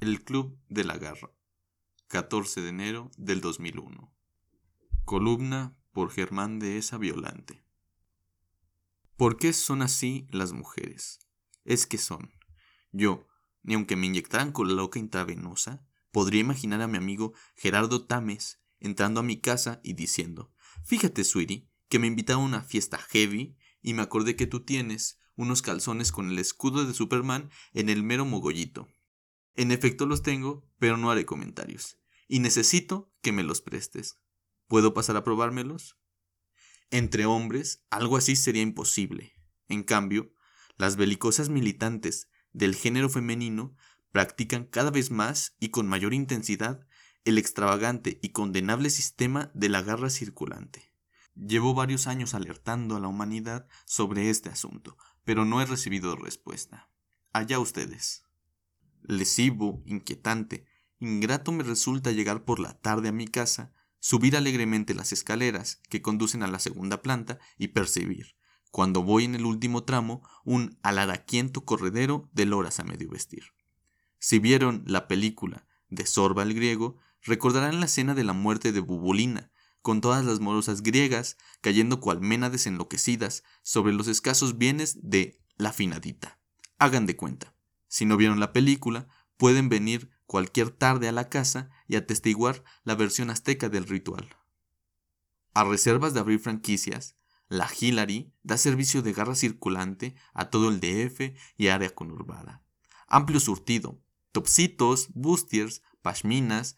El Club de la Garra, 14 de enero del 2001. Columna por Germán de Esa Violante. ¿Por qué son así las mujeres? Es que son. Yo, ni aunque me inyectaran con la loca intravenosa, podría imaginar a mi amigo Gerardo Tames entrando a mi casa y diciendo, fíjate, sweetie, que me invitaron a una fiesta heavy y me acordé que tú tienes unos calzones con el escudo de Superman en el mero mogollito. En efecto los tengo, pero no haré comentarios. Y necesito que me los prestes. ¿Puedo pasar a probármelos? Entre hombres, algo así sería imposible. En cambio, las belicosas militantes del género femenino practican cada vez más y con mayor intensidad el extravagante y condenable sistema de la garra circulante. Llevo varios años alertando a la humanidad sobre este asunto, pero no he recibido respuesta. Allá ustedes. Lesivo, inquietante, ingrato me resulta llegar por la tarde a mi casa, subir alegremente las escaleras que conducen a la segunda planta y percibir, cuando voy en el último tramo, un alaraquiento corredero de loras a medio vestir. Si vieron la película de Sorba el griego, recordarán la escena de la muerte de Bubulina, con todas las morosas griegas cayendo cual ménades enloquecidas sobre los escasos bienes de la finadita. Hagan de cuenta. Si no vieron la película, pueden venir cualquier tarde a la casa y atestiguar la versión azteca del ritual. A reservas de abrir franquicias, la Hillary da servicio de garra circulante a todo el DF y área conurbada. Amplio surtido, topsitos, bustiers, pashminas,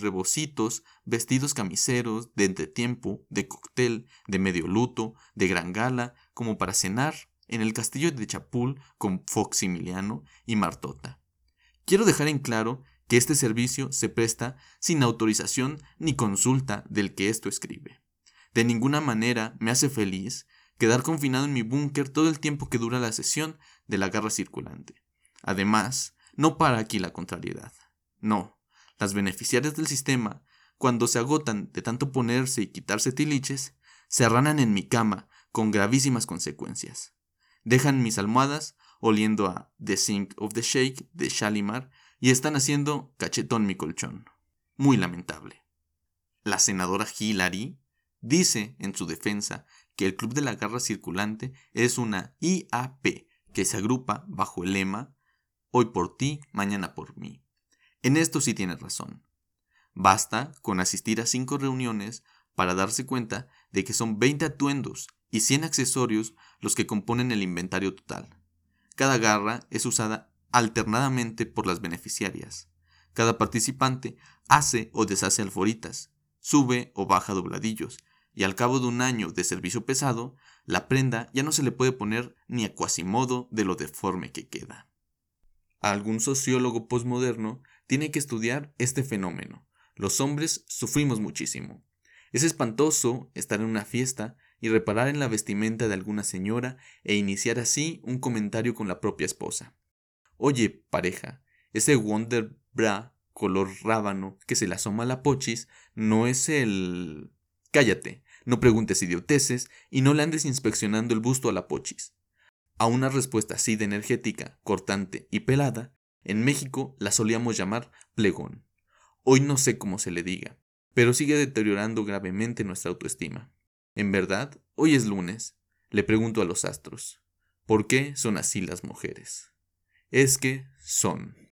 rebocitos, vestidos camiseros, de entretiempo, de cóctel, de medio luto, de gran gala, como para cenar en el castillo de Chapul con Foximiliano y Martota. Quiero dejar en claro que este servicio se presta sin autorización ni consulta del que esto escribe. De ninguna manera me hace feliz quedar confinado en mi búnker todo el tiempo que dura la sesión de la garra circulante. Además, no para aquí la contrariedad. No, las beneficiarias del sistema, cuando se agotan de tanto ponerse y quitarse tiliches, se arranan en mi cama con gravísimas consecuencias. Dejan mis almohadas oliendo a The Sink of the Shake de Shalimar y están haciendo cachetón mi colchón. Muy lamentable. La senadora Hillary dice en su defensa que el Club de la Garra Circulante es una IAP que se agrupa bajo el lema Hoy por ti, mañana por mí. En esto sí tiene razón. Basta con asistir a cinco reuniones para darse cuenta de que son 20 atuendos y 100 accesorios los que componen el inventario total. Cada garra es usada alternadamente por las beneficiarias. Cada participante hace o deshace alforitas, sube o baja dobladillos, y al cabo de un año de servicio pesado, la prenda ya no se le puede poner ni a cuasimodo de lo deforme que queda algún sociólogo posmoderno tiene que estudiar este fenómeno. Los hombres sufrimos muchísimo. Es espantoso estar en una fiesta y reparar en la vestimenta de alguna señora e iniciar así un comentario con la propia esposa. Oye, pareja, ese Wonder Bra color rábano que se le asoma a la pochis no es el... Cállate, no preguntes idioteces y no le andes inspeccionando el busto a la pochis. A una respuesta así de energética, cortante y pelada, en México la solíamos llamar plegón. Hoy no sé cómo se le diga, pero sigue deteriorando gravemente nuestra autoestima. En verdad, hoy es lunes. Le pregunto a los astros, ¿por qué son así las mujeres? Es que son.